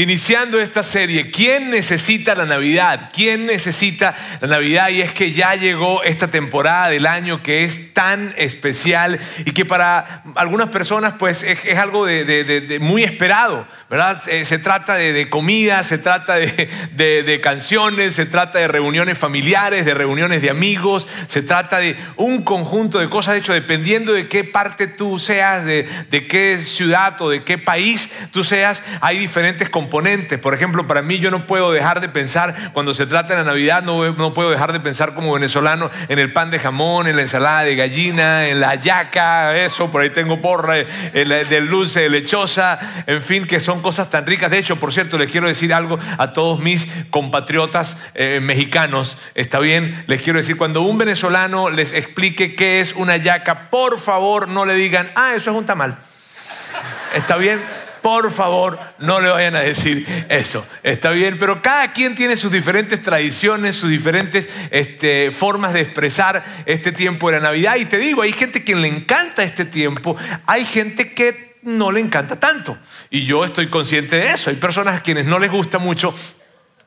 iniciando esta serie. ¿Quién necesita la Navidad? ¿Quién necesita la Navidad? Y es que ya llegó esta temporada del año que es tan especial y que para algunas personas pues es, algo de, muy esperado, ¿verdad? Se, trata de, comida, se trata de, canciones, se trata de reuniones familiares, de reuniones de amigos, se trata de un conjunto de cosas. De hecho, dependiendo de qué parte tú seas, de, qué ciudad o de qué país tú seas, hay diferentes componentes. Por ejemplo, para mí yo no puedo dejar de pensar, cuando se trata de la Navidad, no, no puedo dejar de pensar como venezolano en el pan de jamón, en la ensalada de gallina, en la yaca, eso, por ahí tengo porra, el, del dulce de lechosa, en fin, que son cosas tan ricas. De hecho, por cierto, les quiero decir algo a todos mis compatriotas eh, mexicanos. Está bien, les quiero decir, cuando un venezolano les explique qué es una yaca, por favor no le digan, ah, eso es un tamal. ¿Está bien? Por favor, no le vayan a decir eso. Está bien, pero cada quien tiene sus diferentes tradiciones, sus diferentes este, formas de expresar este tiempo de la Navidad. Y te digo, hay gente que le encanta este tiempo, hay gente que no le encanta tanto. Y yo estoy consciente de eso. Hay personas a quienes no les gusta mucho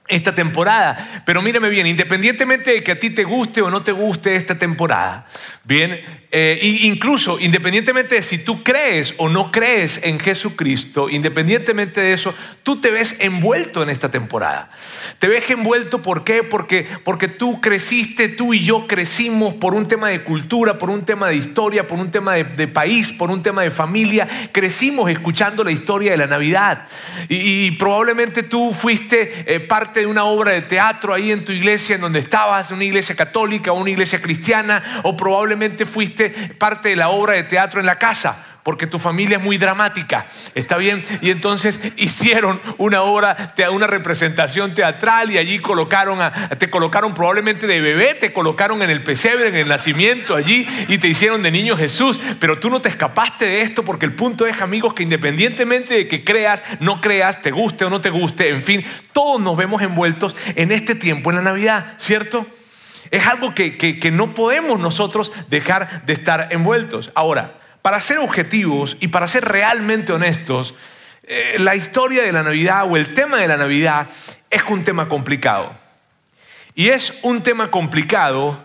esta temporada. Pero mírame bien, independientemente de que a ti te guste o no te guste esta temporada, bien, eh, incluso independientemente de si tú crees o no crees en Jesucristo, independientemente de eso, tú te ves envuelto en esta temporada. Te ves envuelto, ¿por qué? Porque, porque tú creciste, tú y yo crecimos por un tema de cultura, por un tema de historia, por un tema de, país, por un tema de familia. Crecimos escuchando la historia de la Navidad. Y, probablemente tú fuiste eh, parte de una obra de teatro ahí en tu iglesia, en donde estabas, una iglesia católica o una iglesia cristiana, o probablemente fuiste parte de la obra de teatro en la casa porque tu familia es muy dramática, ¿está bien? Y entonces hicieron una obra, una representación teatral y allí colocaron, a, te colocaron probablemente de bebé, te colocaron en el pesebre, en el nacimiento allí y te hicieron de niño Jesús, pero tú no te escapaste de esto porque el punto es, amigos, que independientemente de que creas, no creas, te guste o no te guste, en fin, todos nos vemos envueltos en este tiempo, en la Navidad, ¿cierto? Es algo que, que no podemos nosotros dejar de estar envueltos. Ahora, para ser objetivos y para ser realmente honestos, eh, la historia de la Navidad o el tema de la Navidad es un tema complicado. Y es un tema complicado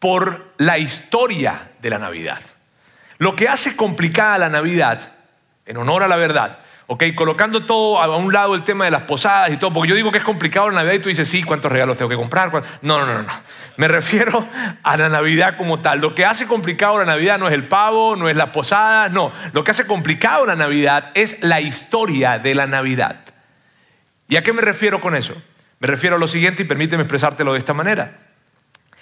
por la historia de la Navidad. Lo que hace complicada la Navidad, en honor a la verdad, ¿ok? Colocando todo a un lado el tema de las posadas y todo, porque yo digo que es complicado la Navidad y tú dices, sí, ¿cuántos regalos tengo que comprar? No, no, no, no. Me refiero a la Navidad como tal. Lo que hace complicado la Navidad no es el pavo, no es la posada, no. Lo que hace complicado la Navidad es la historia de la Navidad. ¿Y a qué me refiero con eso? Me refiero a lo siguiente y permíteme expresártelo de esta manera.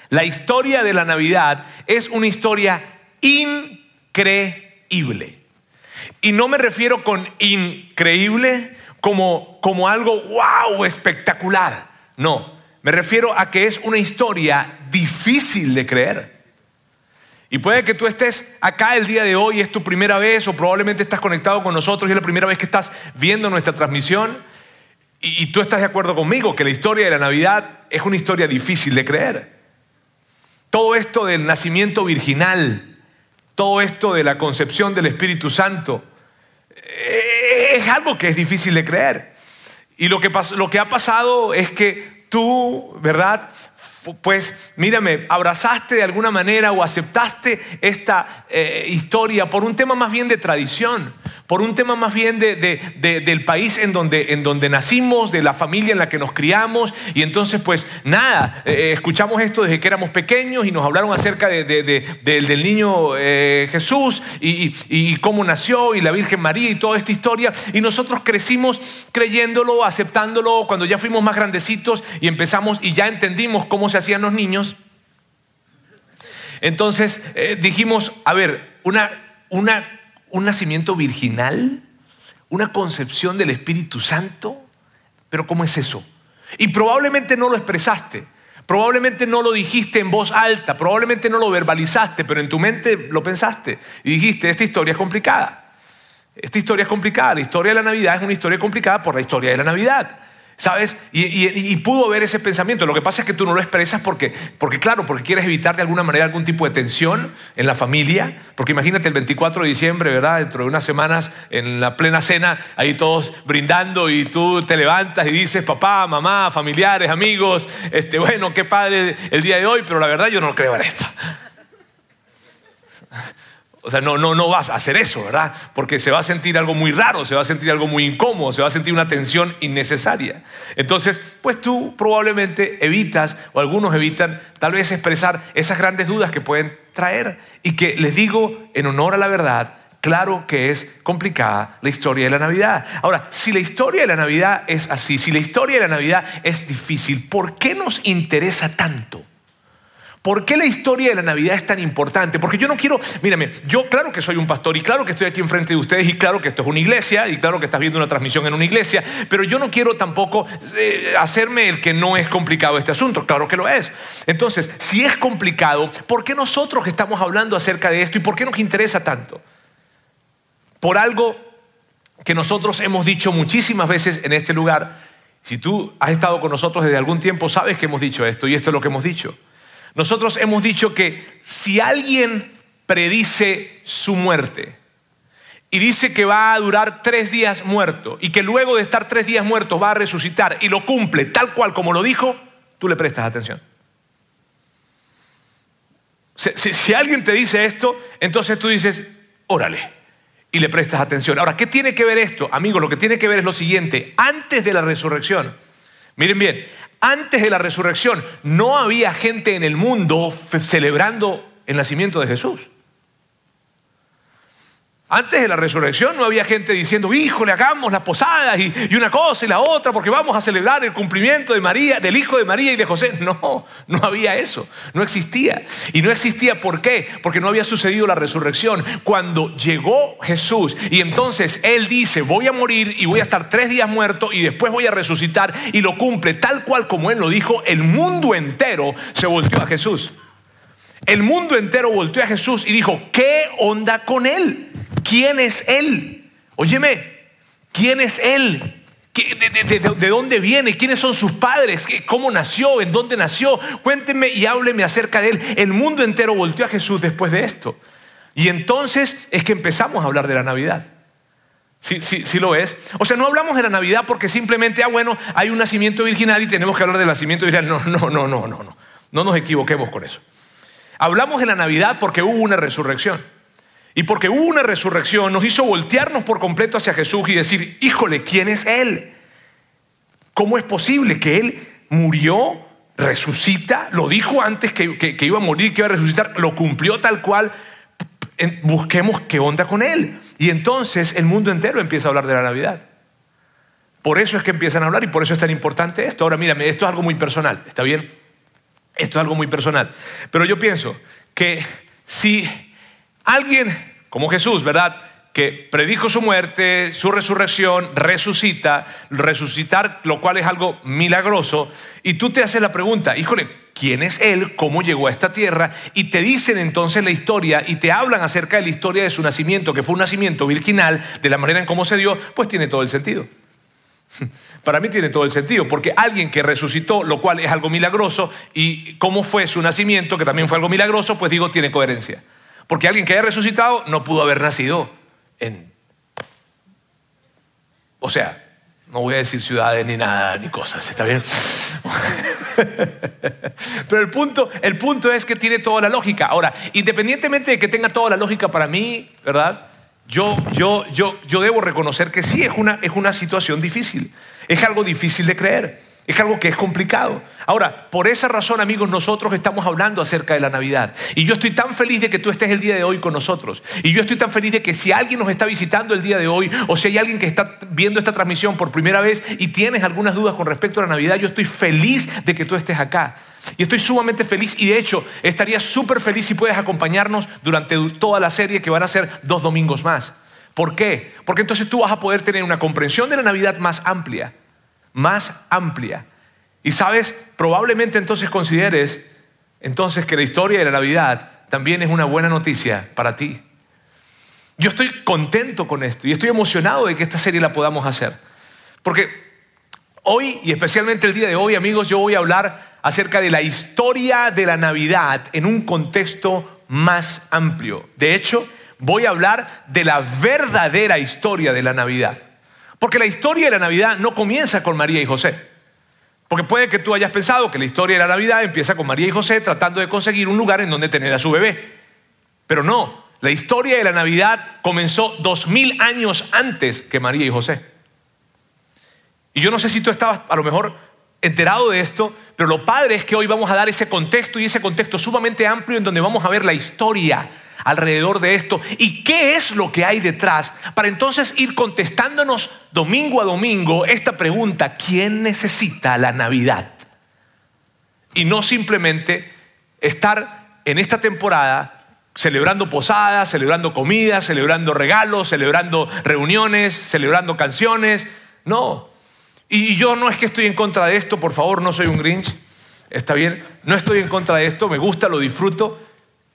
La historia de la Navidad es una historia increíble. Y no me refiero con increíble como, como algo wow, espectacular. No, me refiero a que es una historia difícil de creer. Y puede que tú estés acá el día de hoy, es tu primera vez, o probablemente estás conectado con nosotros y es la primera vez que estás viendo nuestra transmisión. Y, y tú estás de acuerdo conmigo que la historia de la Navidad es una historia difícil de creer. Todo esto del nacimiento virginal, todo esto de la concepción del Espíritu Santo eh, es algo que es difícil de creer. Y lo que, lo que ha pasado es que tú, ¿verdad? Pues mírame, abrazaste de alguna manera o aceptaste esta eh, historia por un tema más bien de tradición por un tema más bien de, del país en donde, en donde nacimos, de la familia en la que nos criamos. Y entonces, pues nada, eh, eh, escuchamos esto desde que éramos pequeños y nos hablaron acerca del niño eh, Jesús y, y, cómo nació y la Virgen María y toda esta historia. Y nosotros crecimos creyéndolo, aceptándolo cuando ya fuimos más grandecitos y empezamos y ya entendimos cómo se hacían los niños. Entonces dijimos, a ver, una, una un nacimiento virginal, una concepción del Espíritu Santo. Pero ¿cómo es eso? Y probablemente no lo expresaste. Probablemente no lo dijiste en voz alta, probablemente no lo verbalizaste, pero en tu mente lo pensaste y dijiste, esta historia es complicada. Esta historia es complicada. La historia de la Navidad es una historia complicada por la historia de la Navidad. ¿Sabes? Y, pudo ver ese pensamiento. Lo que pasa es que tú no lo expresas porque, porque, claro, porque quieres evitar de alguna manera algún tipo de tensión en la familia. Porque imagínate el 24 de diciembre, ¿verdad? Dentro de unas semanas, en la plena cena, ahí todos brindando y tú te levantas y dices, papá, mamá, familiares, amigos, este, bueno, qué padre el día de hoy, pero la verdad yo no creo en esto. O sea, no, no, no vas a hacer eso, ¿verdad? Porque se va a sentir algo muy raro, se va a sentir algo muy incómodo, se va a sentir una tensión innecesaria. Entonces, pues tú probablemente evitas, o algunos evitan, tal vez expresar esas grandes dudas que pueden traer. Y que les digo, en honor a la verdad, claro que es complicada la historia de la Navidad. Ahora, si la historia de la Navidad es así, si la historia de la Navidad es difícil, ¿por qué nos interesa tanto? ¿Por qué la historia de la Navidad es tan importante? Porque yo no quiero, mírame, yo claro que soy un pastor y claro que estoy aquí enfrente de ustedes y claro que esto es una iglesia y claro que estás viendo una transmisión en una iglesia, pero yo no quiero tampoco eh, hacerme el que no es complicado este asunto, claro que lo es. Entonces, si es complicado, ¿por qué nosotros estamos hablando acerca de esto y por qué nos interesa tanto? Por algo que nosotros hemos dicho muchísimas veces en este lugar. Si tú has estado con nosotros desde algún tiempo, sabes que hemos dicho esto y esto es lo que hemos dicho. Nosotros hemos dicho que si alguien predice su muerte y dice que va a durar tres días muerto y que luego de estar tres días muerto va a resucitar y lo cumple tal cual como lo dijo, tú le prestas atención. Si, alguien te dice esto, entonces tú dices, órale, y le prestas atención. Ahora, ¿qué tiene que ver esto? Amigo, lo que tiene que ver es lo siguiente. Antes de la resurrección, miren bien, antes de la resurrección no había gente en el mundo celebrando el nacimiento de Jesús. Antes de la resurrección no había gente diciendo, híjole, hagamos las posadas y, una cosa y la otra porque vamos a celebrar el cumplimiento de María, del hijo de María y de José. No, no había eso, no existía. Y no existía ¿por qué? Porque no había sucedido la resurrección. Cuando llegó Jesús y entonces Él dice, voy a morir y voy a estar tres días muerto y después voy a resucitar y lo cumple tal cual como Él lo dijo, el mundo entero se volteó a Jesús. El mundo entero volteó a Jesús y dijo, ¿qué onda con Él? ¿Quién es Él? Óyeme, ¿quién es Él? De, dónde viene? ¿Quiénes son sus padres? ¿Cómo nació? ¿En dónde nació? Cuéntenme y hábleme acerca de Él. El mundo entero volteó a Jesús después de esto. Y entonces es que empezamos a hablar de la Navidad. Sí, sí, sí lo es. O sea, no hablamos de la Navidad porque simplemente, ah, bueno, hay un nacimiento virginal y tenemos que hablar del nacimiento virginal. No, no, no, no, no, no. No nos equivoquemos con eso. Hablamos de la Navidad porque hubo una resurrección. Y porque hubo una resurrección, nos hizo voltearnos por completo hacia Jesús y decir, híjole, ¿quién es Él? ¿Cómo es posible que Él murió, resucita, lo dijo antes que, iba a morir, que iba a resucitar, lo cumplió tal cual? Busquemos qué onda con Él. Y entonces el mundo entero empieza a hablar de la Navidad. Por eso es que empiezan a hablar y por eso es tan importante esto. Ahora, mírame, esto es algo muy personal, ¿está bien? Esto es algo muy personal. Pero yo pienso que si Alguien como Jesús, ¿verdad? Que predijo su muerte, su resurrección, resucita, resucitar, lo cual es algo milagroso, y tú te haces la pregunta, híjole, ¿quién es Él? ¿Cómo llegó a esta tierra? Y te dicen entonces la historia y te hablan acerca de la historia de su nacimiento, que fue un nacimiento virginal, de la manera en cómo se dio, pues tiene todo el sentido. Para mí tiene todo el sentido, porque alguien que resucitó, lo cual es algo milagroso, y cómo fue su nacimiento, que también fue algo milagroso, pues digo, tiene coherencia. Porque alguien que haya resucitado no pudo haber nacido en... O sea, no voy a decir ciudades ni nada, ni cosas, ¿está bien? Pero el punto, el punto es que tiene toda la lógica. Ahora, independientemente de que tenga toda la lógica para mí, ¿verdad? Yo, yo, yo, yo debo reconocer que sí, es una, es una situación difícil. Es algo difícil de creer. Es algo que es complicado. Ahora, por esa razón, amigos, nosotros estamos hablando acerca de la Navidad. Y yo estoy tan feliz de que tú estés el día de hoy con nosotros. Y yo estoy tan feliz de que si alguien nos está visitando el día de hoy, o si hay alguien que está viendo esta transmisión por primera vez y tienes algunas dudas con respecto a la Navidad, yo estoy feliz de que tú estés acá. Y estoy sumamente feliz y de hecho estaría súper feliz si puedes acompañarnos durante toda la serie que van a ser dos domingos más. ¿Por qué? Porque entonces tú vas a poder tener una comprensión de la Navidad más amplia más amplia. Y sabes, probablemente entonces consideres entonces que la historia de la Navidad también es una buena noticia para ti. Yo estoy contento con esto y estoy emocionado de que esta serie la podamos hacer. Porque hoy, y especialmente el día de hoy, amigos, yo voy a hablar acerca de la historia de la Navidad en un contexto más amplio. De hecho, voy a hablar de la verdadera historia de la Navidad. Porque la historia de la Navidad no comienza con María y José. Porque puede que tú hayas pensado que la historia de la Navidad empieza con María y José tratando de conseguir un lugar en donde tener a su bebé. Pero no, la historia de la Navidad comenzó dos mil años antes que María y José. Y yo no sé si tú estabas a lo mejor enterado de esto, pero lo padre es que hoy vamos a dar ese contexto y ese contexto sumamente amplio en donde vamos a ver la historia alrededor de esto y qué es lo que hay detrás para entonces ir contestándonos domingo a domingo esta pregunta, ¿quién necesita la Navidad? Y no simplemente estar en esta temporada celebrando posadas, celebrando comidas, celebrando regalos, celebrando reuniones, celebrando canciones. No. Y yo no es que estoy en contra de esto, por favor, no soy un Grinch. Está bien, no estoy en contra de esto, me gusta, lo disfruto,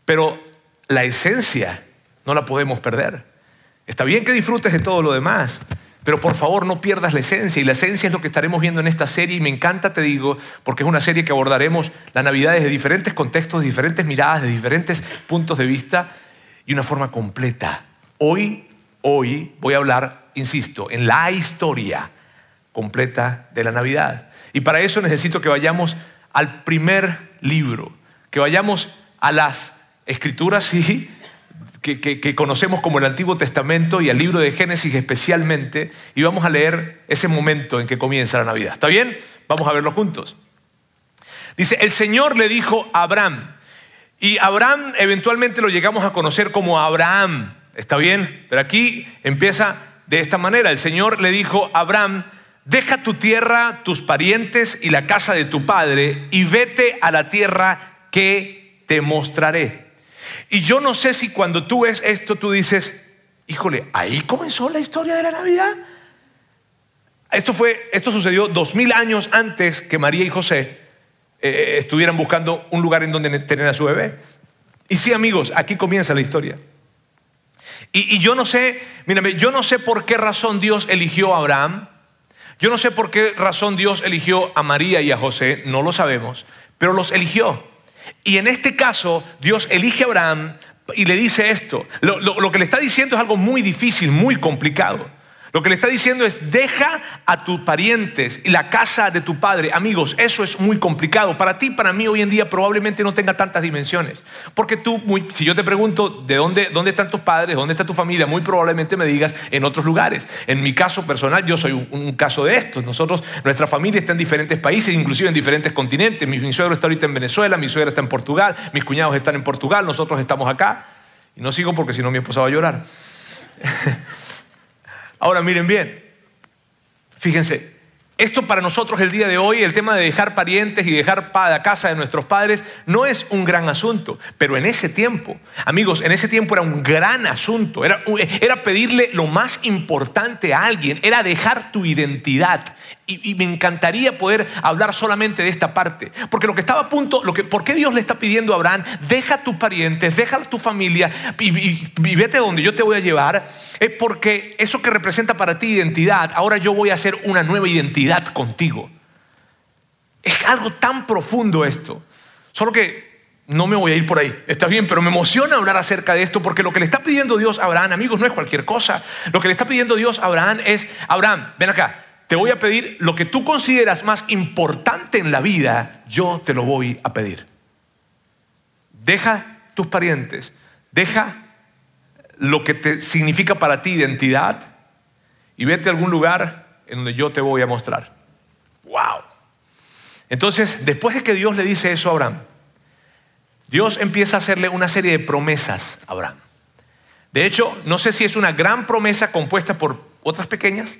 pero la esencia no la podemos perder. Está bien que disfrutes de todo lo demás, pero por favor no pierdas la esencia. Y la esencia es lo que estaremos viendo en esta serie. Y me encanta, te digo, porque es una serie que abordaremos la Navidad desde diferentes contextos, de diferentes miradas, de diferentes puntos de vista y una forma completa. Hoy, hoy voy a hablar, insisto, en la historia completa de la Navidad. Y para eso necesito que vayamos al primer libro, que vayamos a las escrituras sí, que, conocemos como el Antiguo Testamento y al libro de Génesis especialmente, y vamos a leer ese momento en que comienza la Navidad. ¿Está bien? Vamos a verlo juntos. Dice, el Señor le dijo a Abraham, y Abraham eventualmente lo llegamos a conocer como Abraham, ¿está bien? Pero aquí empieza de esta manera, el Señor le dijo a Abraham, deja tu tierra, tus parientes y la casa de tu padre, y vete a la tierra que te mostraré. Y yo no sé si cuando tú ves esto tú dices, híjole, ahí comenzó la historia de la Navidad. Esto, fue, esto sucedió dos mil años antes que María y José eh, estuvieran buscando un lugar en donde tener a su bebé. Y sí, amigos, aquí comienza la historia. Y, y yo no sé, mírame, yo no sé por qué razón Dios eligió a Abraham. Yo no sé por qué razón Dios eligió a María y a José, no lo sabemos, pero los eligió. Y en este caso, Dios elige a Abraham y le dice esto. Lo, que le está diciendo es algo muy difícil, muy complicado. Lo que le está diciendo es, deja a tus parientes y la casa de tu padre. Amigos, eso es muy complicado. Para ti, para mí hoy en día probablemente no tenga tantas dimensiones. Porque tú, si yo te pregunto de dónde, dónde están tus padres, dónde está tu familia, muy probablemente me digas en otros lugares. En mi caso personal, yo soy un, caso de esto. Nosotros, nuestra familia está en diferentes países, inclusive en diferentes continentes. Mi, mi suegro está ahorita en Venezuela, mi suegra está en Portugal, mis cuñados están en Portugal, nosotros estamos acá. Y no sigo porque si no mi esposa va a llorar. Ahora miren bien, fíjense, esto para nosotros el día de hoy, el tema de dejar parientes y dejar la casa de nuestros padres, no es un gran asunto, pero en ese tiempo, amigos, en ese tiempo era un gran asunto, era, era pedirle lo más importante a alguien, era dejar tu identidad, y, me encantaría poder hablar solamente de esta parte. Porque lo que estaba a punto, lo que, ¿por qué Dios le está pidiendo a Abraham, deja tus parientes, deja tu familia y, y, vete donde yo te voy a llevar? Es porque eso que representa para ti identidad, ahora yo voy a hacer una nueva identidad contigo. Es algo tan profundo esto. Solo que no me voy a ir por ahí. Está bien, pero me emociona hablar acerca de esto porque lo que le está pidiendo Dios a Abraham, amigos, no es cualquier cosa. Lo que le está pidiendo Dios a Abraham es, Abraham, ven acá, te voy a pedir lo que tú consideras más importante en la vida, yo te lo voy a pedir. Deja tus parientes, deja lo que te significa para ti identidad y vete a algún lugar en donde yo te voy a mostrar. ¡Wow! Entonces, después de que Dios le dice eso a Abraham, Dios empieza a hacerle una serie de promesas a Abraham. De hecho, no sé si es una gran promesa compuesta por otras pequeñas,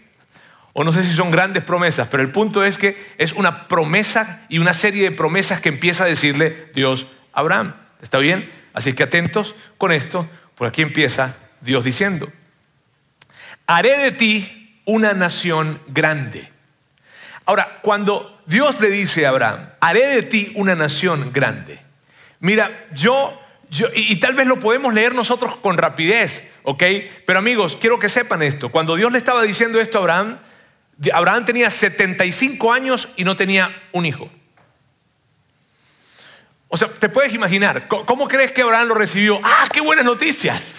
o no sé si son grandes promesas, pero el punto es que es una promesa y una serie de promesas que empieza a decirle Dios a Abraham. ¿Está bien? Así que atentos con esto, por aquí empieza Dios diciendo, haré de ti una nación grande. Ahora, cuando Dios le dice a Abraham, haré de ti una nación grande. Mira, yo, yo y, y tal vez lo podemos leer nosotros con rapidez, ¿ok? Pero amigos, quiero que sepan esto. Cuando Dios le estaba diciendo esto a Abraham, Abraham tenía 75 años y no tenía un hijo. O sea, te puedes imaginar, ¿cómo crees que Abraham lo recibió? ¡Ah, qué buenas noticias!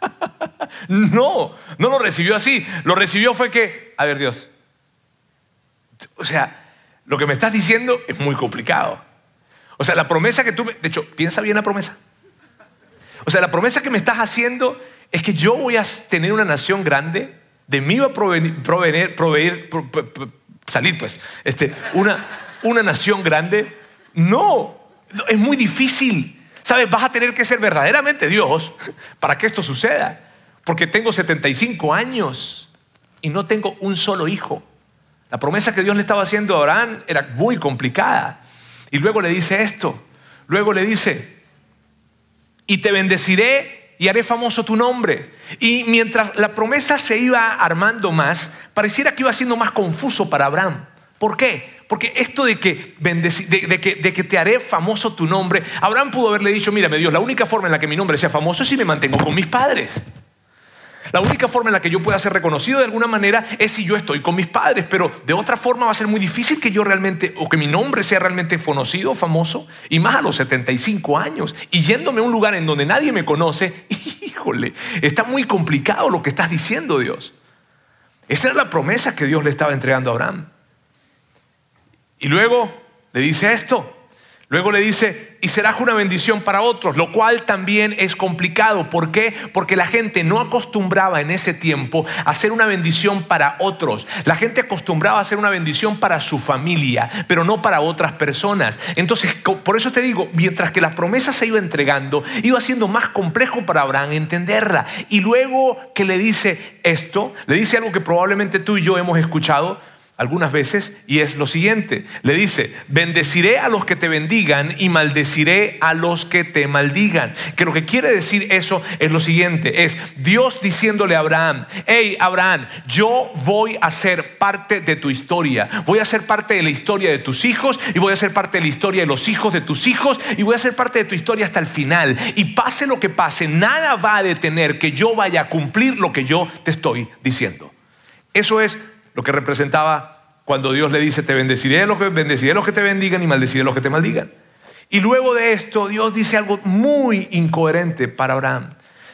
no, no lo recibió así. Lo recibió fue que, a ver Dios, o sea, lo que me estás diciendo es muy complicado. O sea, la promesa que tú, me, de hecho, piensa bien la promesa. O sea, la promesa que me estás haciendo es que yo voy a tener una nación grande, de mí va a provenir, proveer, proveer salir pues, este, una, una nación grande. No, es muy difícil. ¿Sabes? Vas a tener que ser verdaderamente Dios para que esto suceda. Porque tengo 75 años y no tengo un solo hijo. La promesa que Dios le estaba haciendo a Abraham era muy complicada. Y luego le dice esto. Luego le dice, y te bendeciré y haré famoso tu nombre. Y mientras la promesa se iba armando más, pareciera que iba siendo más confuso para Abraham. ¿Por qué? Porque esto de que, de, que, de que te haré famoso tu nombre, Abraham pudo haberle dicho, mírame Dios, la única forma en la que mi nombre sea famoso es si me mantengo con mis padres. La única forma en la que yo pueda ser reconocido de alguna manera es si yo estoy con mis padres, pero de otra forma va a ser muy difícil que yo realmente, o que mi nombre sea realmente conocido, famoso, y más a los 75 años, y yéndome a un lugar en donde nadie me conoce, híjole, está muy complicado lo que estás diciendo Dios. Esa era la promesa que Dios le estaba entregando a Abraham. Y luego le dice esto. Luego le dice, y serás una bendición para otros, lo cual también es complicado. ¿Por qué? Porque la gente no acostumbraba en ese tiempo a hacer una bendición para otros. La gente acostumbraba a hacer una bendición para su familia, pero no para otras personas. Entonces, por eso te digo, mientras que las promesas se iba entregando, iba siendo más complejo para Abraham entenderla. Y luego que le dice esto, le dice algo que probablemente tú y yo hemos escuchado algunas veces y es lo siguiente. Le dice, bendeciré a los que te bendigan y maldeciré a los que te maldigan. Que lo que quiere decir eso es lo siguiente, es Dios diciéndole a Abraham, hey Abraham, yo voy a ser parte de tu historia, voy a ser parte de la historia de tus hijos y voy a ser parte de la historia de los hijos de tus hijos y voy a ser parte de tu historia hasta el final. Y pase lo que pase, nada va a detener que yo vaya a cumplir lo que yo te estoy diciendo. Eso es lo que representaba cuando Dios le dice, te bendeciré a los que, bendeciré los que te bendigan y maldeciré a los que te maldigan. Y luego de esto, Dios dice algo muy incoherente para Abraham.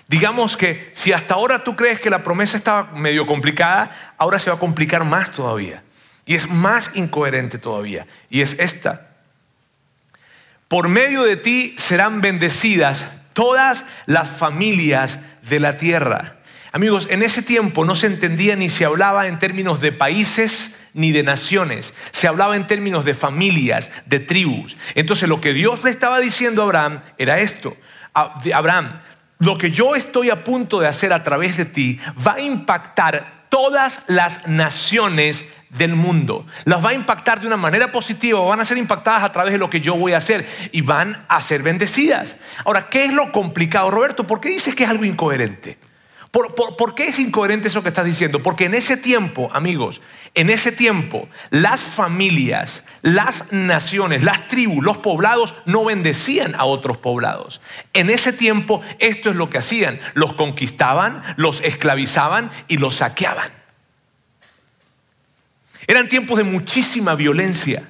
Digamos que si hasta ahora tú crees que la promesa estaba medio complicada, ahora se va a complicar más todavía. Y es más incoherente todavía. Y es esta. Por medio de ti serán bendecidas todas las familias de la tierra. Amigos, en ese tiempo no se entendía ni se hablaba en términos de países ni de naciones, se hablaba en términos de familias, de tribus. Entonces lo que Dios le estaba diciendo a Abraham era esto. Abraham, lo que yo estoy a punto de hacer a través de ti va a impactar todas las naciones del mundo. Las va a impactar de una manera positiva, van a ser impactadas a través de lo que yo voy a hacer y van a ser bendecidas. Ahora, ¿qué es lo complicado, Roberto? ¿Por qué dices que es algo incoherente? ¿Por, qué es incoherente eso que estás diciendo? Porque en ese tiempo, amigos, en ese tiempo, las familias, las naciones, las tribus, los poblados no bendecían a otros poblados. En ese tiempo, esto es lo que hacían. Los conquistaban, los esclavizaban y los saqueaban. Eran tiempos de muchísima violencia.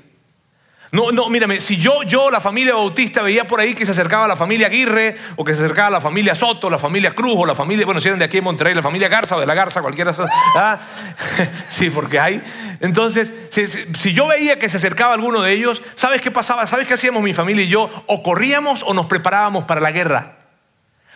No, no, mírame, si yo, yo, la familia Bautista, veía por ahí que se acercaba la familia Aguirre, o que se acercaba la familia Soto, la familia Cruz, o la familia, bueno, si eran de aquí en Monterrey, la familia Garza o de la Garza, cualquiera. ¿ah? Sí, porque hay. Entonces, si, yo veía que se acercaba alguno de ellos, ¿sabes qué pasaba? ¿Sabes qué hacíamos mi familia y yo? O corríamos o nos preparábamos para la guerra.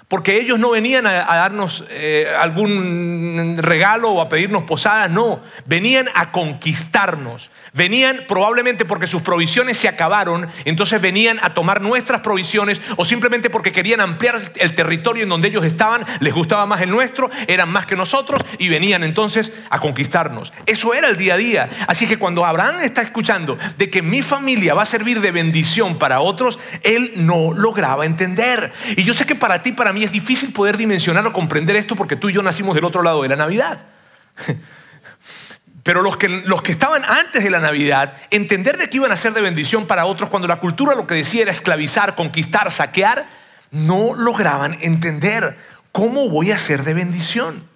Porque ellos no venían a, darnos eh, algún regalo o a pedirnos posadas, no, venían a conquistarnos. Venían probablemente porque sus provisiones se acabaron, entonces venían a tomar nuestras provisiones o simplemente porque querían ampliar el territorio en donde ellos estaban, les gustaba más el nuestro, eran más que nosotros y venían entonces a conquistarnos. Eso era el día a día. Así que cuando Abraham está escuchando de que mi familia va a servir de bendición para otros, él no lograba entender. Y yo sé que para ti, para mí es difícil poder dimensionar o comprender esto porque tú y yo nacimos del otro lado de la Navidad. Pero los que, los que estaban antes de la Navidad, entender de que iban a ser de bendición para otros cuando la cultura lo que decía era esclavizar, conquistar, saquear, no lograban entender cómo voy a ser de bendición.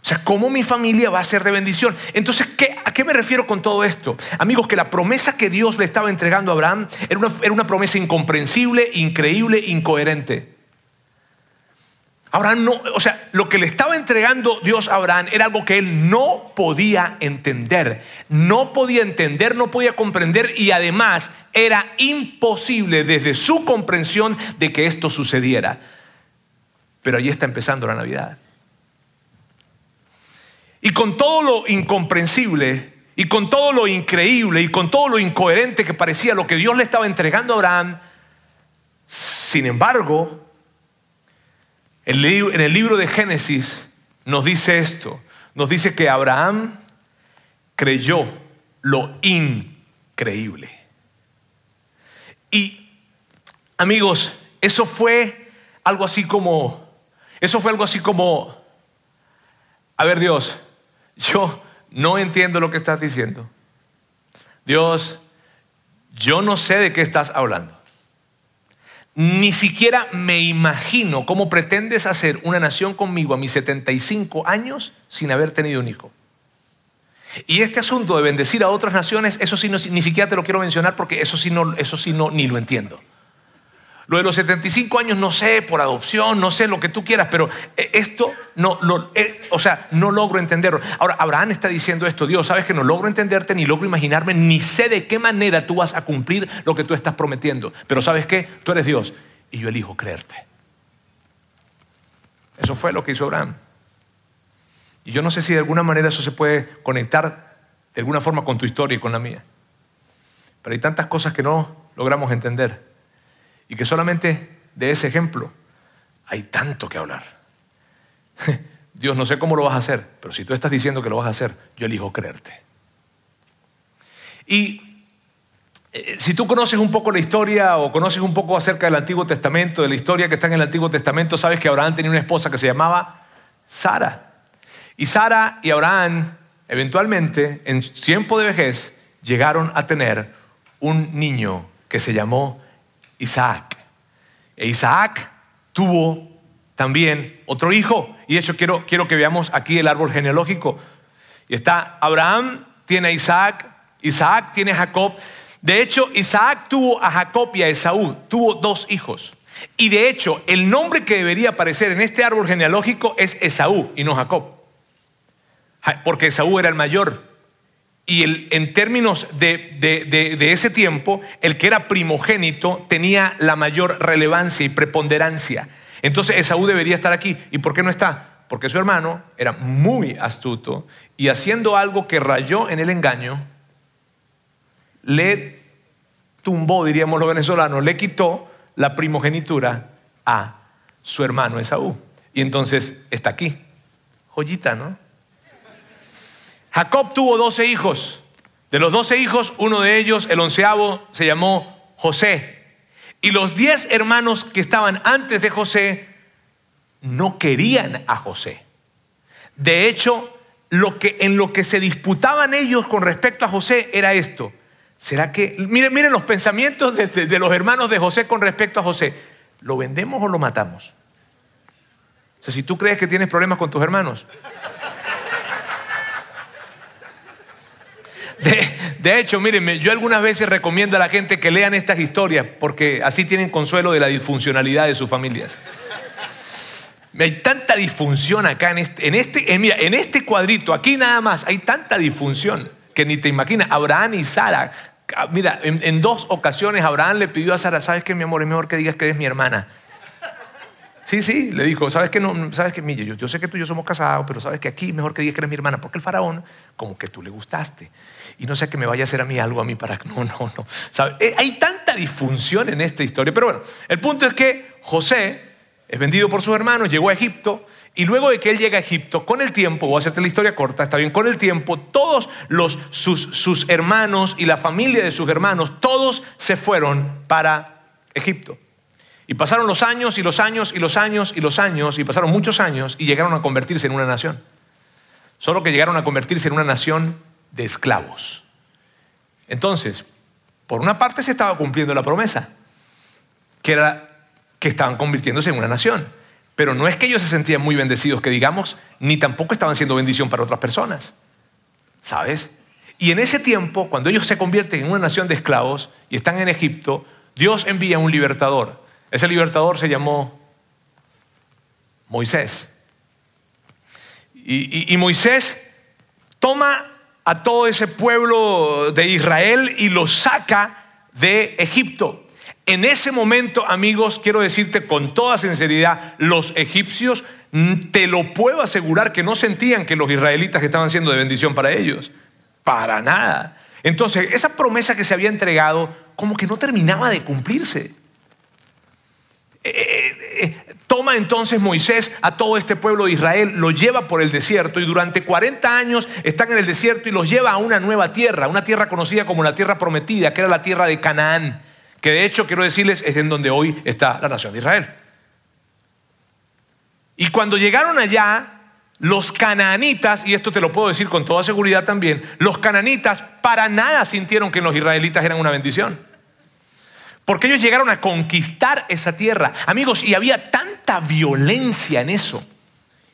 O sea, ¿cómo mi familia va a ser de bendición? Entonces, ¿qué, ¿a qué me refiero con todo esto? Amigos, que la promesa que Dios le estaba entregando a Abraham era una, era una promesa incomprensible, increíble, incoherente. Abraham no, o sea, lo que le estaba entregando Dios a Abraham era algo que él no podía entender. No podía entender, no podía comprender y además era imposible desde su comprensión de que esto sucediera. Pero allí está empezando la Navidad. Y con todo lo incomprensible y con todo lo increíble y con todo lo incoherente que parecía lo que Dios le estaba entregando a Abraham, sin embargo, en el libro de Génesis nos dice esto, nos dice que Abraham creyó lo increíble. Y amigos, eso fue algo así como, eso fue algo así como, a ver Dios, yo no entiendo lo que estás diciendo. Dios, yo no sé de qué estás hablando. Ni siquiera me imagino cómo pretendes hacer una nación conmigo a mis 75 años sin haber tenido un hijo. Y este asunto de bendecir a otras naciones, eso sí, ni siquiera te lo quiero mencionar porque eso sí, no, eso sí no, ni lo entiendo. Lo de los 75 años, no sé, por adopción, no sé lo que tú quieras, pero eh, esto no, eh, o sea, no logro entenderlo. Ahora, Abraham está diciendo esto, Dios, sabes que no logro entenderte, ni logro imaginarme, ni sé de qué manera tú vas a cumplir lo que tú estás prometiendo. Pero sabes qué, tú eres Dios y yo elijo creerte. Eso fue lo que hizo Abraham. Y yo no sé si de alguna manera eso se puede conectar de alguna forma con tu historia y con la mía. Pero hay tantas cosas que no logramos entender. Y que solamente de ese ejemplo hay tanto que hablar. Dios, no sé cómo lo vas a hacer, pero si tú estás diciendo que lo vas a hacer, yo elijo creerte. Y eh, si tú conoces un poco la historia o conoces un poco acerca del Antiguo Testamento, de la historia que está en el Antiguo Testamento, sabes que Abraham tenía una esposa que se llamaba Sara. Y Sara y Abraham, eventualmente, en tiempo de vejez, llegaron a tener un niño que se llamó Isaac. E Isaac tuvo también otro hijo. Y de hecho quiero, quiero que veamos aquí el árbol genealógico. Y está Abraham, tiene a Isaac, Isaac tiene a Jacob. De hecho, Isaac tuvo a Jacob y a Esaú, tuvo dos hijos. Y de hecho, el nombre que debería aparecer en este árbol genealógico es Esaú y no Jacob. Porque Esaú era el mayor. Y el, en términos de, de, ese tiempo, el que era primogénito tenía la mayor relevancia y preponderancia. Entonces Esaú debería estar aquí. ¿Y por qué no está? Porque su hermano era muy astuto y haciendo algo que rayó en el engaño, le tumbó, diríamos los venezolanos, le quitó la primogenitura a su hermano Esaú. Y entonces está aquí. Joyita, ¿no? Jacob tuvo doce hijos. De los doce hijos, uno de ellos, el onceavo, se llamó José. Y los diez hermanos que estaban antes de José no querían a José. De hecho, lo que, en lo que se disputaban ellos con respecto a José era esto. ¿Será que, miren, miren los pensamientos de, de los hermanos de José con respecto a José. ¿Lo vendemos o lo matamos? O sea, si tú crees que tienes problemas con tus hermanos, De, hecho, mírenme, yo algunas veces recomiendo a la gente que lean estas historias porque así tienen consuelo de la disfuncionalidad de sus familias. Hay tanta disfunción acá en este, en este, eh, mira, en este cuadrito, aquí nada más, hay tanta disfunción que ni te imaginas. Abraham y Sara, ah, mira, en, en dos ocasiones Abraham le pidió a Sara, ¿sabes qué, mi amor? Es mejor que digas que eres mi hermana. Sí, sí, le dijo, ¿sabes que no? ¿Sabes que yo, yo sé que tú y yo somos casados, pero sabes que aquí mejor que digas que eres mi hermana, porque el faraón como que tú le gustaste. Y no sé que me vaya a hacer a mí algo a mí para... No, no, no. Eh, hay tanta disfunción en esta historia. Pero bueno, el punto es que José es vendido por sus hermanos, llegó a Egipto, y luego de que él llega a Egipto, con el tiempo, voy a hacerte la historia corta, está bien, con el tiempo, todos los, sus, sus hermanos y la familia de sus hermanos, todos se fueron para Egipto. Y pasaron los años y los años y los años y los años y pasaron muchos años y llegaron a convertirse en una nación. solo que llegaron a convertirse en una nación de esclavos. Entonces, por una parte se estaba cumpliendo la promesa, que era que estaban convirtiéndose en una nación. Pero no es que ellos se sentían muy bendecidos, que digamos, ni tampoco estaban siendo bendición para otras personas. ¿Sabes? Y en ese tiempo, cuando ellos se convierten en una nación de esclavos y están en Egipto, Dios envía un libertador. Ese libertador se llamó Moisés. Y, Moisés toma a todo ese pueblo de Israel y lo saca de Egipto. En ese momento, amigos, quiero decirte con toda sinceridad, los egipcios, te lo puedo asegurar que no sentían que los israelitas estaban siendo de bendición para ellos. Para nada. Entonces, esa promesa que se había entregado, como que no terminaba de cumplirse. Eh, eh, eh, Toma entonces Moisés a todo este pueblo de Israel, lo lleva por el desierto y durante 40 años están en el desierto y los lleva a una nueva tierra, una tierra conocida como la tierra prometida, que era la tierra de Canaán, que de hecho quiero decirles es en donde hoy está la nación de Israel. Y cuando llegaron allá, los cananitas, y esto te lo puedo decir con toda seguridad también, los cananitas para nada sintieron que los israelitas eran una bendición. Porque ellos llegaron a conquistar esa tierra. Amigos, y había tanta violencia en eso,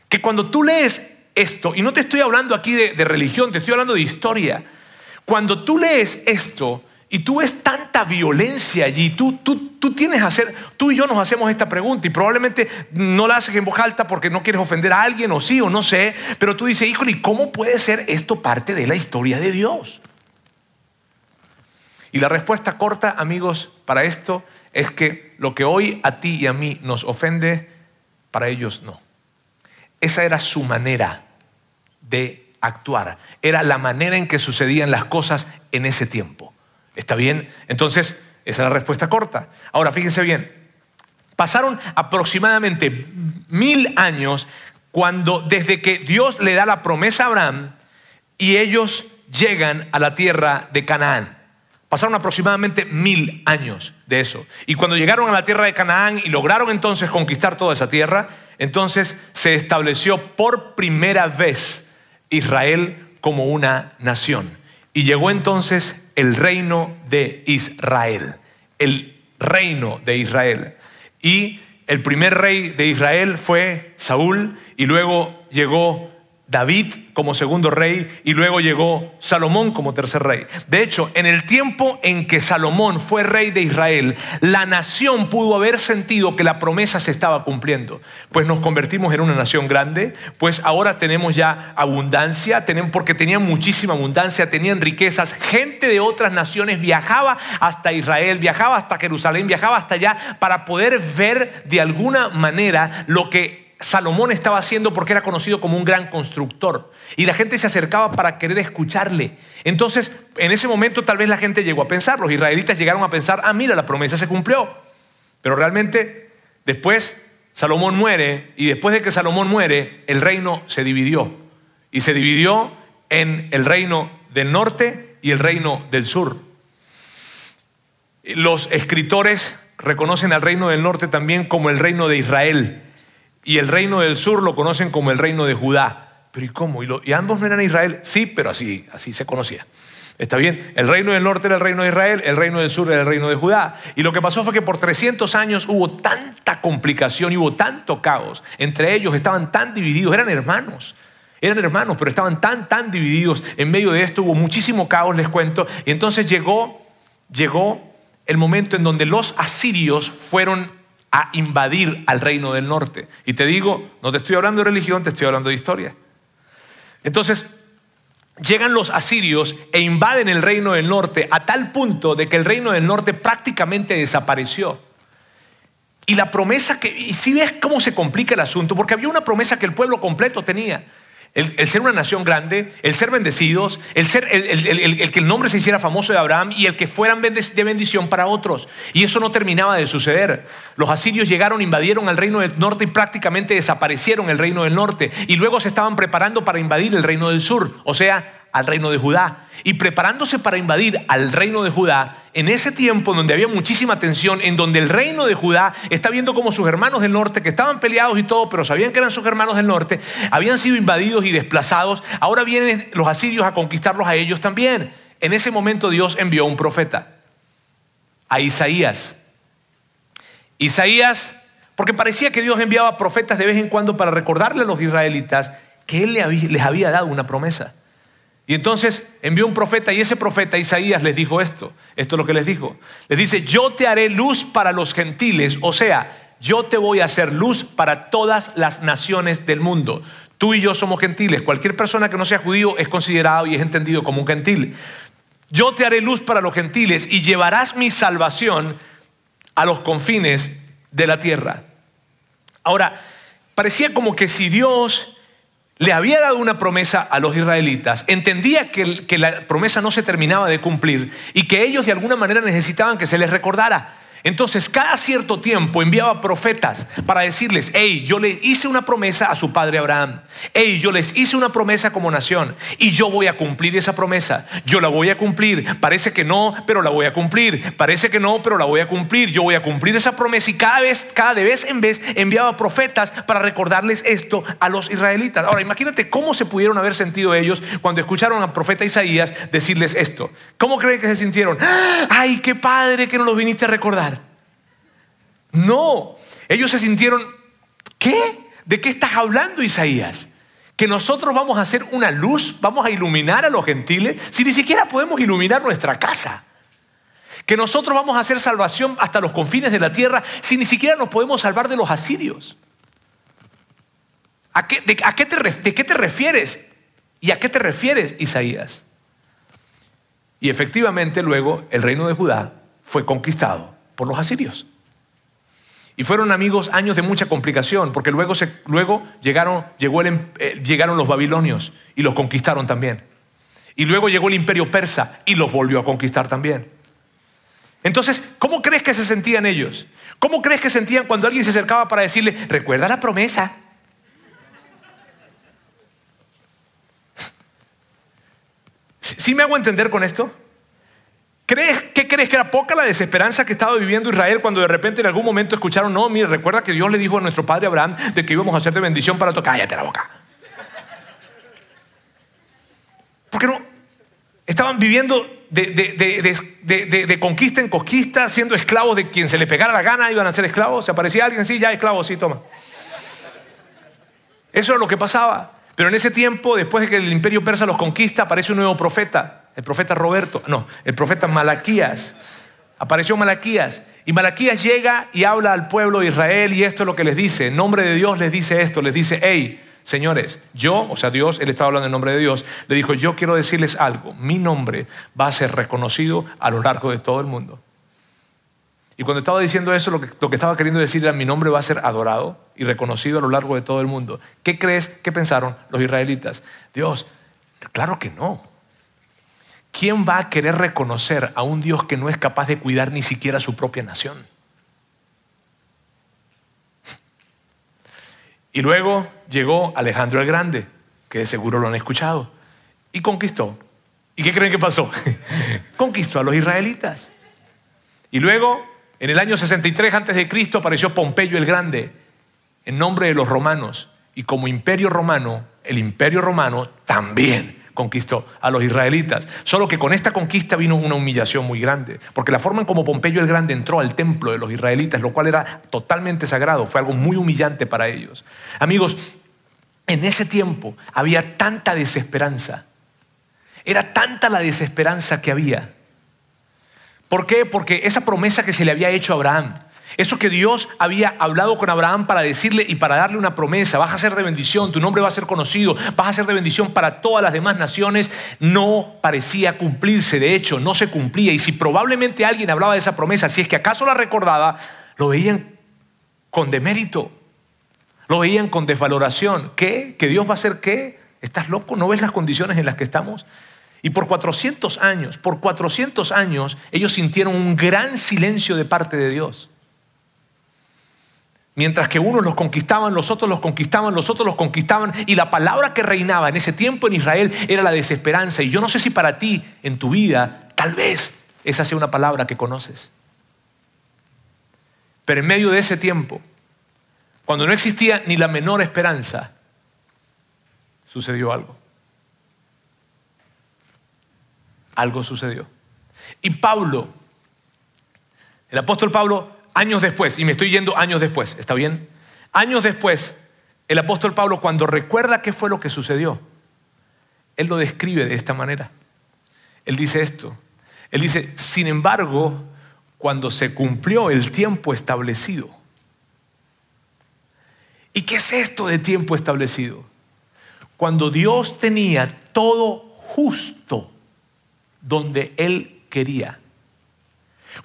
que cuando tú lees esto, y no te estoy hablando aquí de, religión, te estoy hablando de historia, cuando tú lees esto y tú ves tanta violencia allí, tú, tú, tú tienes hacer, tú y yo nos hacemos esta pregunta y probablemente no la haces en voz alta porque no quieres ofender a alguien o sí o no sé, pero tú dices, híjole, ¿y cómo puede ser esto parte de la historia de Dios? Y la respuesta corta, amigos, para esto es que lo que hoy a ti y a mí nos ofende, para ellos no. Esa era su manera de actuar. Era la manera en que sucedían las cosas en ese tiempo. ¿Está bien? Entonces, esa es la respuesta corta. Ahora, fíjense bien. Pasaron aproximadamente mil años cuando desde que Dios le da la promesa a Abraham y ellos llegan a la tierra de Canaán. Pasaron aproximadamente mil años de eso. Y cuando llegaron a la tierra de Canaán y lograron entonces conquistar toda esa tierra, entonces se estableció por primera vez Israel como una nación. Y llegó entonces el reino de Israel. El reino de Israel. Y el primer rey de Israel fue Saúl y luego llegó David como segundo rey y luego llegó Salomón como tercer rey. De hecho, en el tiempo en que Salomón fue rey de Israel, la nación pudo haber sentido que la promesa se estaba cumpliendo. Pues nos convertimos en una nación grande, pues ahora tenemos ya abundancia, porque tenían muchísima abundancia, tenían riquezas. Gente de otras naciones viajaba hasta Israel, viajaba hasta Jerusalén, viajaba hasta allá para poder ver de alguna manera lo que Salomón estaba haciendo porque era conocido como un gran constructor. Y la gente se acercaba para querer escucharle. Entonces, en ese momento tal vez la gente llegó a pensar, los israelitas llegaron a pensar, ah, mira, la promesa se cumplió. Pero realmente, después Salomón muere y después de que Salomón muere, el reino se dividió. Y se dividió en el reino del norte y el reino del sur. Los escritores reconocen al reino del norte también como el reino de Israel y el reino del sur lo conocen como el reino de Judá. Pero ¿y cómo? ¿Y, ambos no eran Israel? Sí, pero así, así se conocía. ¿Está bien? El reino del norte era el reino de Israel, el reino del sur era el reino de Judá. Y lo que pasó fue que por 300 años hubo tanta complicación y hubo tanto caos. Entre ellos estaban tan divididos, eran hermanos. Eran hermanos, pero estaban tan, tan divididos. En medio de esto hubo muchísimo caos, les cuento. Y entonces llegó, llegó el momento en donde los asirios fueron a invadir al reino del norte. Y te digo, no te estoy hablando de religión, te estoy hablando de historia. Entonces, llegan los asirios e invaden el reino del norte a tal punto de que el reino del norte prácticamente desapareció. Y la promesa que, y si ves cómo se complica el asunto, porque había una promesa que el pueblo completo tenía. El, ser una nación grande, el ser bendecidos, el, ser, el, que el nombre se hiciera famoso de Abraham y el que fueran de bendición para otros. Y eso no terminaba de suceder. Los asirios llegaron, invadieron al reino del norte y prácticamente desaparecieron el reino del norte. Y luego se estaban preparando para invadir el reino del sur, o sea, al reino de Judá. Y preparándose para invadir al reino de Judá, en ese tiempo donde había muchísima tensión, en donde el reino de Judá está viendo como sus hermanos del norte, que estaban peleados y todo, pero sabían que eran sus hermanos del norte, habían sido invadidos y desplazados, ahora vienen los asirios a conquistarlos a ellos también. En ese momento Dios envió un profeta, a Isaías. Isaías, porque parecía que Dios enviaba profetas de vez en cuando para recordarle a los israelitas que Él les había dado una promesa. Y entonces envió un profeta y ese profeta Isaías les dijo esto. Esto es lo que les dijo. Les dice, yo te haré luz para los gentiles, o sea, yo te voy a hacer luz para todas las naciones del mundo. Tú y yo somos gentiles. Cualquier persona que no sea judío es considerado y es entendido como un gentil. Yo te haré luz para los gentiles y llevarás mi salvación a los confines de la tierra. Ahora, parecía como que si Dios le había dado una promesa a los israelitas, entendía que, la promesa no se terminaba de cumplir y que ellos de alguna manera necesitaban que se les recordara. Entonces, cada cierto tiempo enviaba profetas para decirles, hey, yo le hice una promesa a su padre Abraham, hey, yo les hice una promesa como nación y yo voy a cumplir esa promesa, yo la voy a cumplir, parece que no, pero la voy a cumplir, parece que no, pero la voy a cumplir, yo voy a cumplir esa promesa y cada vez, cada vez en vez enviaba profetas para recordarles esto a los israelitas. Ahora, imagínate cómo se pudieron haber sentido ellos cuando escucharon al profeta Isaías decirles esto. ¿Cómo creen que se sintieron? Ay, qué padre que nos lo viniste a recordar. No, ellos se sintieron, ¿qué? ¿De qué estás hablando, Isaías? Que nosotros vamos a hacer una luz, vamos a iluminar a los gentiles, si ni siquiera podemos iluminar nuestra casa. Que nosotros vamos a hacer salvación hasta los confines de la tierra, si ni siquiera nos podemos salvar de los asirios. ¿A qué, de, qué te, ¿De qué te refieres? ¿Y a qué te refieres, Isaías? Y efectivamente luego el reino de Judá fue conquistado por los asirios. Y fueron amigos años de mucha complicación, porque luego, luego llegaron, llegó el, em, eh, llegaron los babilonios y los conquistaron también. Y luego llegó el imperio persa y los volvió a conquistar también. Entonces, ¿cómo crees que se sentían ellos? ¿Cómo crees que sentían cuando alguien se acercaba para decirle, recuerda la promesa? ¿Sí me hago entender con esto? ¿Crees, ¿Qué crees que era poca la desesperanza que estaba viviendo Israel cuando de repente en algún momento escucharon, no, mire, recuerda que Dios le dijo a nuestro padre Abraham de que íbamos a hacer de bendición para tocar, cállate la boca. ¿Por qué no? Estaban viviendo de, de, conquista en conquista, siendo esclavos de quien se le pegara la gana, iban a ser esclavos. Se aparecía alguien, sí, ya esclavo, sí, toma. Eso es lo que pasaba. Pero en ese tiempo, después de que el imperio persa los conquista, aparece un nuevo profeta el profeta Roberto, no, el profeta Malaquías. Apareció Malaquías y Malaquías llega y habla al pueblo de Israel y esto es lo que les dice. En nombre de Dios les dice esto, les dice, hey, señores, yo, o sea, Dios, él estaba hablando en nombre de Dios, le dijo, yo quiero decirles algo, mi nombre va a ser reconocido a lo largo de todo el mundo. Y cuando estaba diciendo eso, lo que, lo que estaba queriendo decir era, mi nombre va a ser adorado y reconocido a lo largo de todo el mundo. ¿Qué crees? ¿Qué pensaron los israelitas? Dios, claro que no. ¿Quién va a querer reconocer a un Dios que no es capaz de cuidar ni siquiera su propia nación? Y luego llegó Alejandro el Grande, que de seguro lo han escuchado, y conquistó. ¿Y qué creen que pasó? conquistó a los israelitas. Y luego, en el año 63 a.C., apareció Pompeyo el Grande, en nombre de los romanos. Y como imperio romano, el imperio romano también conquistó a los israelitas. Solo que con esta conquista vino una humillación muy grande, porque la forma en como Pompeyo el Grande entró al templo de los israelitas, lo cual era totalmente sagrado, fue algo muy humillante para ellos. Amigos, en ese tiempo había tanta desesperanza, era tanta la desesperanza que había. ¿Por qué? Porque esa promesa que se le había hecho a Abraham, eso que Dios había hablado con Abraham para decirle y para darle una promesa, vas a ser de bendición, tu nombre va a ser conocido, vas a ser de bendición para todas las demás naciones, no parecía cumplirse, de hecho no se cumplía. Y si probablemente alguien hablaba de esa promesa, si es que acaso la recordaba, lo veían con demérito, lo veían con desvaloración. ¿Qué? ¿Que Dios va a hacer qué? ¿Estás loco? ¿No ves las condiciones en las que estamos? Y por 400 años, por 400 años, ellos sintieron un gran silencio de parte de Dios. Mientras que unos los conquistaban, los otros los conquistaban, los otros los conquistaban. Y la palabra que reinaba en ese tiempo en Israel era la desesperanza. Y yo no sé si para ti, en tu vida, tal vez esa sea una palabra que conoces. Pero en medio de ese tiempo, cuando no existía ni la menor esperanza, sucedió algo. Algo sucedió. Y Pablo, el apóstol Pablo, años después, y me estoy yendo años después, ¿está bien? Años después, el apóstol Pablo cuando recuerda qué fue lo que sucedió, él lo describe de esta manera. Él dice esto. Él dice, sin embargo, cuando se cumplió el tiempo establecido. ¿Y qué es esto de tiempo establecido? Cuando Dios tenía todo justo donde Él quería.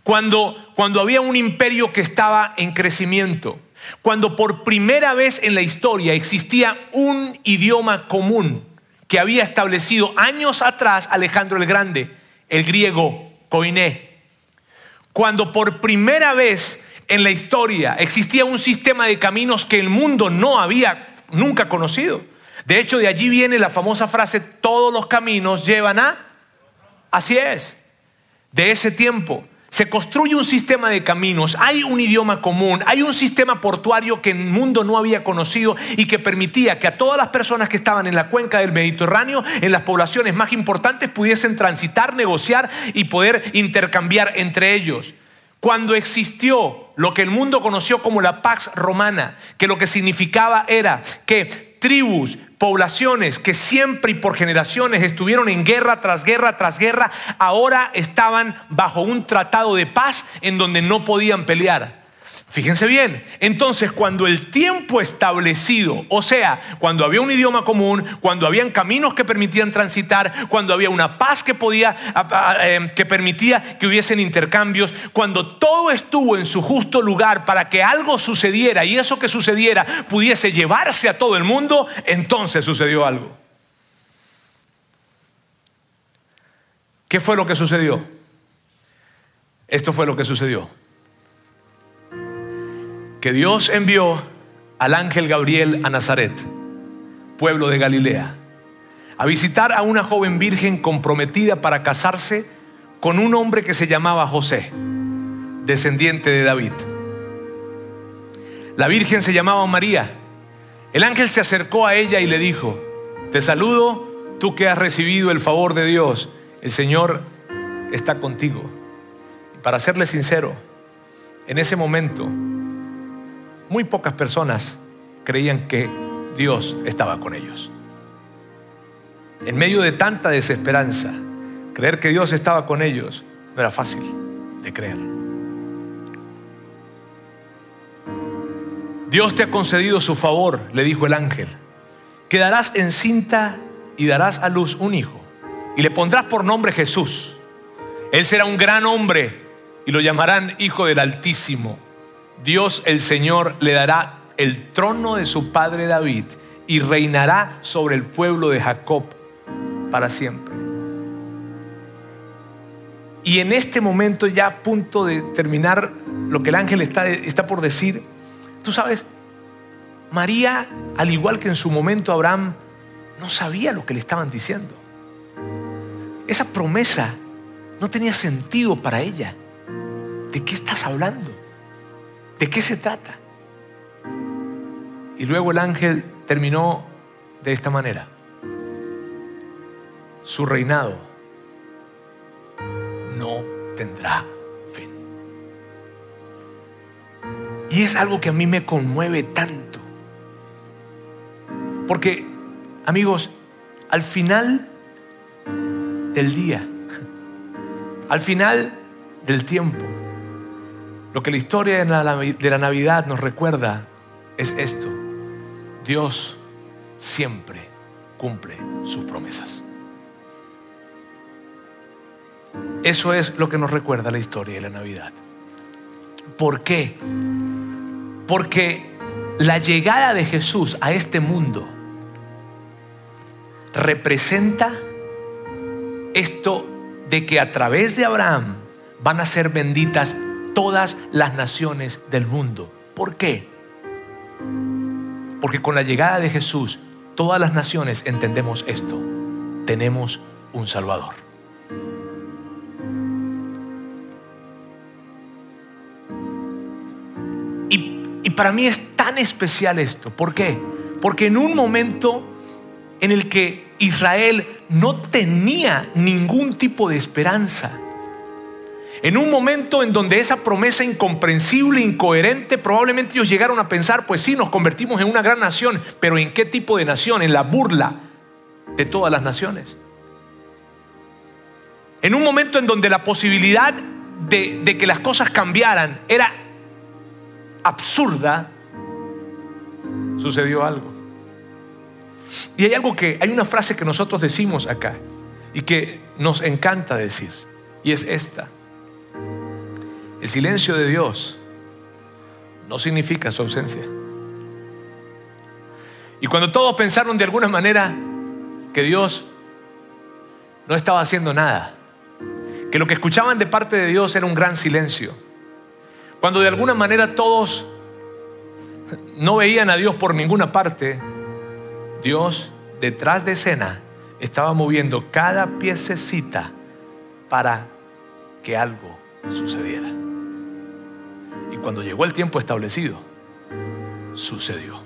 Cuando, cuando había un imperio que estaba en crecimiento, cuando por primera vez en la historia existía un idioma común que había establecido años atrás Alejandro el Grande, el griego koiné. Cuando por primera vez en la historia existía un sistema de caminos que el mundo no había nunca conocido. De hecho, de allí viene la famosa frase, todos los caminos llevan a... Así es, de ese tiempo. Se construye un sistema de caminos, hay un idioma común, hay un sistema portuario que el mundo no había conocido y que permitía que a todas las personas que estaban en la cuenca del Mediterráneo, en las poblaciones más importantes, pudiesen transitar, negociar y poder intercambiar entre ellos. Cuando existió lo que el mundo conoció como la Pax Romana, que lo que significaba era que tribus, poblaciones que siempre y por generaciones estuvieron en guerra tras guerra tras guerra, ahora estaban bajo un tratado de paz en donde no podían pelear. Fíjense bien, entonces cuando el tiempo establecido, o sea, cuando había un idioma común, cuando habían caminos que permitían transitar, cuando había una paz que podía em, que permitía que hubiesen intercambios, cuando todo estuvo en su justo lugar para que algo sucediera y eso que sucediera pudiese llevarse a todo el mundo, entonces sucedió algo. ¿Qué fue lo que sucedió? Esto fue lo que sucedió que Dios envió al ángel Gabriel a Nazaret, pueblo de Galilea, a visitar a una joven virgen comprometida para casarse con un hombre que se llamaba José, descendiente de David. La virgen se llamaba María. El ángel se acercó a ella y le dijo, te saludo, tú que has recibido el favor de Dios, el Señor está contigo. Y para serle sincero, en ese momento muy pocas personas creían que Dios estaba con ellos. En medio de tanta desesperanza, creer que Dios estaba con ellos no era fácil de creer. Dios te ha concedido su favor, le dijo el ángel. Quedarás encinta y darás a luz un hijo. Y le pondrás por nombre Jesús. Él será un gran hombre y lo llamarán Hijo del Altísimo Dios el Señor le dará el trono de su padre David y reinará sobre el pueblo de Jacob para siempre. Y en este momento, ya a punto de terminar lo que el ángel está, está por decir, tú sabes, María, al igual que en su momento Abraham, no sabía lo que le estaban diciendo. Esa promesa no tenía sentido para ella. ¿De qué estás hablando? ¿De qué se trata? Y luego el ángel terminó de esta manera. Su reinado no tendrá fin. Y es algo que a mí me conmueve tanto. Porque, amigos, al final del día, al final del tiempo, lo que la historia de la Navidad nos recuerda es esto. Dios siempre cumple sus promesas. Eso es lo que nos recuerda la historia de la Navidad. ¿Por qué? Porque la llegada de Jesús a este mundo representa esto de que a través de Abraham van a ser benditas todas las naciones del mundo. ¿Por qué? Porque con la llegada de Jesús, todas las naciones entendemos esto. Tenemos un Salvador. Y, para mí es tan especial esto. ¿Por qué? Porque en un momento en el que Israel no tenía ningún tipo de esperanza, en un momento en donde esa promesa incomprensible, incoherente, probablemente ellos llegaron a pensar, pues sí, nos convertimos en una gran nación, pero ¿en qué tipo de nación? En la burla de todas las naciones. En un momento en donde la posibilidad de, que las cosas cambiaran era absurda, sucedió algo. Y hay algo que, hay una frase que nosotros decimos acá y que nos encanta decir, y es esta. El silencio de Dios no significa su ausencia. Y cuando todos pensaron de alguna manera que Dios no estaba haciendo nada, que lo que escuchaban de parte de Dios era un gran silencio, cuando de alguna manera todos no veían a Dios por ninguna parte, Dios detrás de escena estaba moviendo cada piececita para que algo sucediera. Y cuando llegó el tiempo establecido, sucedió.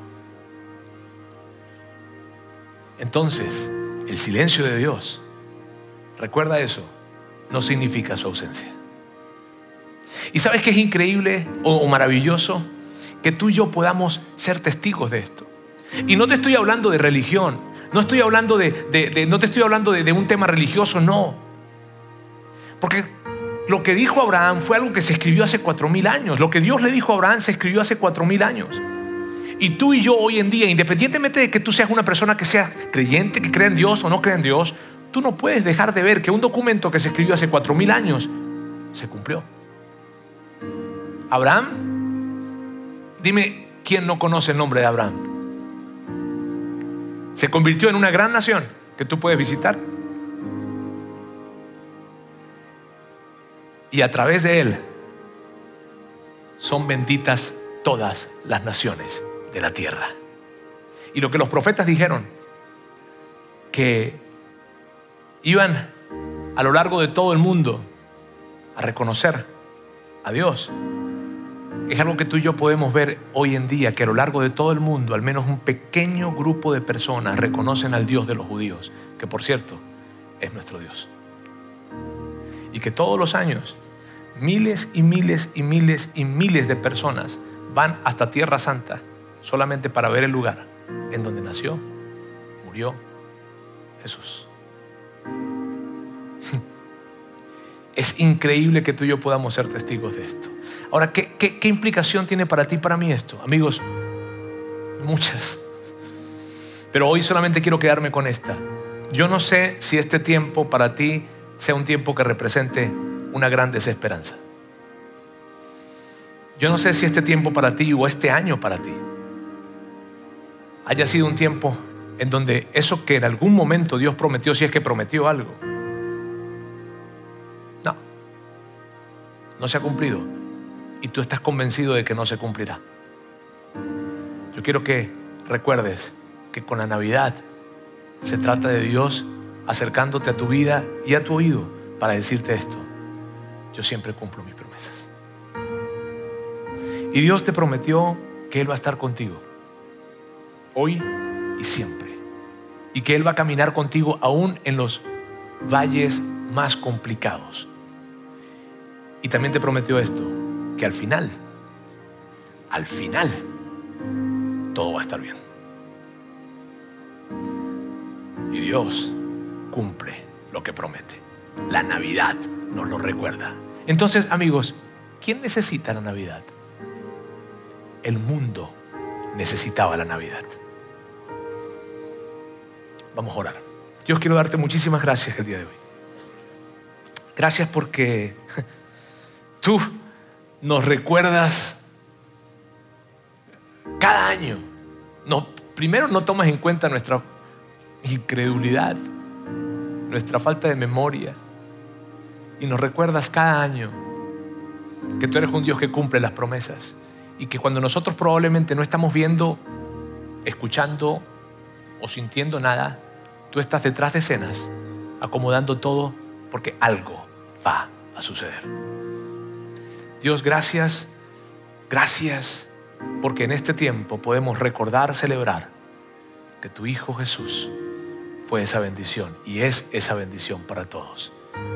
Entonces, el silencio de Dios, recuerda eso, no significa su ausencia. ¿Y sabes qué es increíble o, maravilloso? Que tú y yo podamos ser testigos de esto. Y no te estoy hablando de religión, no estoy hablando de, no te estoy hablando de un tema religioso, no. Porque lo que dijo Abraham fue algo que se escribió hace cuatro mil años. Lo que Dios le dijo a Abraham se escribió hace cuatro mil años. Y tú y yo hoy en día, independientemente de que tú seas una persona que sea creyente, que crea en Dios o no crea en Dios, tú no puedes dejar de ver que un documento que se escribió hace cuatro mil años se cumplió. Abraham, dime quién no conoce el nombre de Abraham. Se convirtió en una gran nación que tú puedes visitar. Y a través de él son benditas todas las naciones de la tierra. Y lo que los profetas dijeron, que iban a lo largo de todo el mundo a reconocer a Dios, es algo que tú y yo podemos ver hoy en día, que a lo largo de todo el mundo al menos un pequeño grupo de personas reconocen al Dios de los judíos, que por cierto es nuestro Dios. Y que todos los años miles y miles y miles y miles de personas van hasta Tierra Santa solamente para ver el lugar en donde nació, murió Jesús. Es increíble que tú y yo podamos ser testigos de esto. Ahora, ¿qué, qué implicación tiene para ti y para mí esto? Amigos, muchas. Pero hoy solamente quiero quedarme con esta. Yo no sé si este tiempo para ti sea un tiempo que represente una gran desesperanza. Yo no sé si este tiempo para ti o este año para ti haya sido un tiempo en donde eso que en algún momento Dios prometió, si es que prometió algo, no, no se ha cumplido y tú estás convencido de que no se cumplirá. Yo quiero que recuerdes que con la Navidad se trata de Dios acercándote a tu vida y a tu oído para decirte esto yo siempre cumplo mis promesas. Y Dios te prometió que Él va a estar contigo, hoy y siempre. Y que Él va a caminar contigo aún en los valles más complicados. Y también te prometió esto, que al final, al final, todo va a estar bien. Y Dios cumple lo que promete. La Navidad nos lo recuerda. Entonces, amigos, ¿quién necesita la Navidad? El mundo necesitaba la Navidad. Vamos a orar. Dios, quiero darte muchísimas gracias el día de hoy. Gracias porque tú nos recuerdas cada año. Primero no tomas en cuenta nuestra incredulidad, nuestra falta de memoria, y nos recuerdas cada año que tú eres un Dios que cumple las promesas y que cuando nosotros probablemente no estamos viendo, escuchando o sintiendo nada, tú estás detrás de escenas, acomodando todo porque algo va a suceder. Dios, gracias, gracias, porque en este tiempo podemos recordar, celebrar que tu Hijo Jesús fue esa bendición y es esa bendición para todos,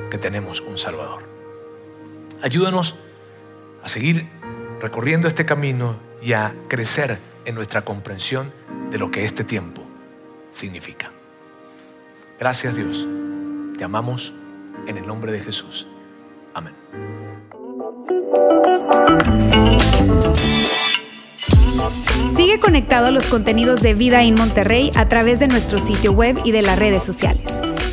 que tenemos un Salvador. Ayúdanos a seguir recorriendo este camino y a crecer en nuestra comprensión de lo que este tiempo significa. Gracias Dios. Te amamos en el nombre de Jesús. Amén. Sigue conectado a los contenidos de Vida en Monterrey a través de nuestro sitio web y de las redes sociales.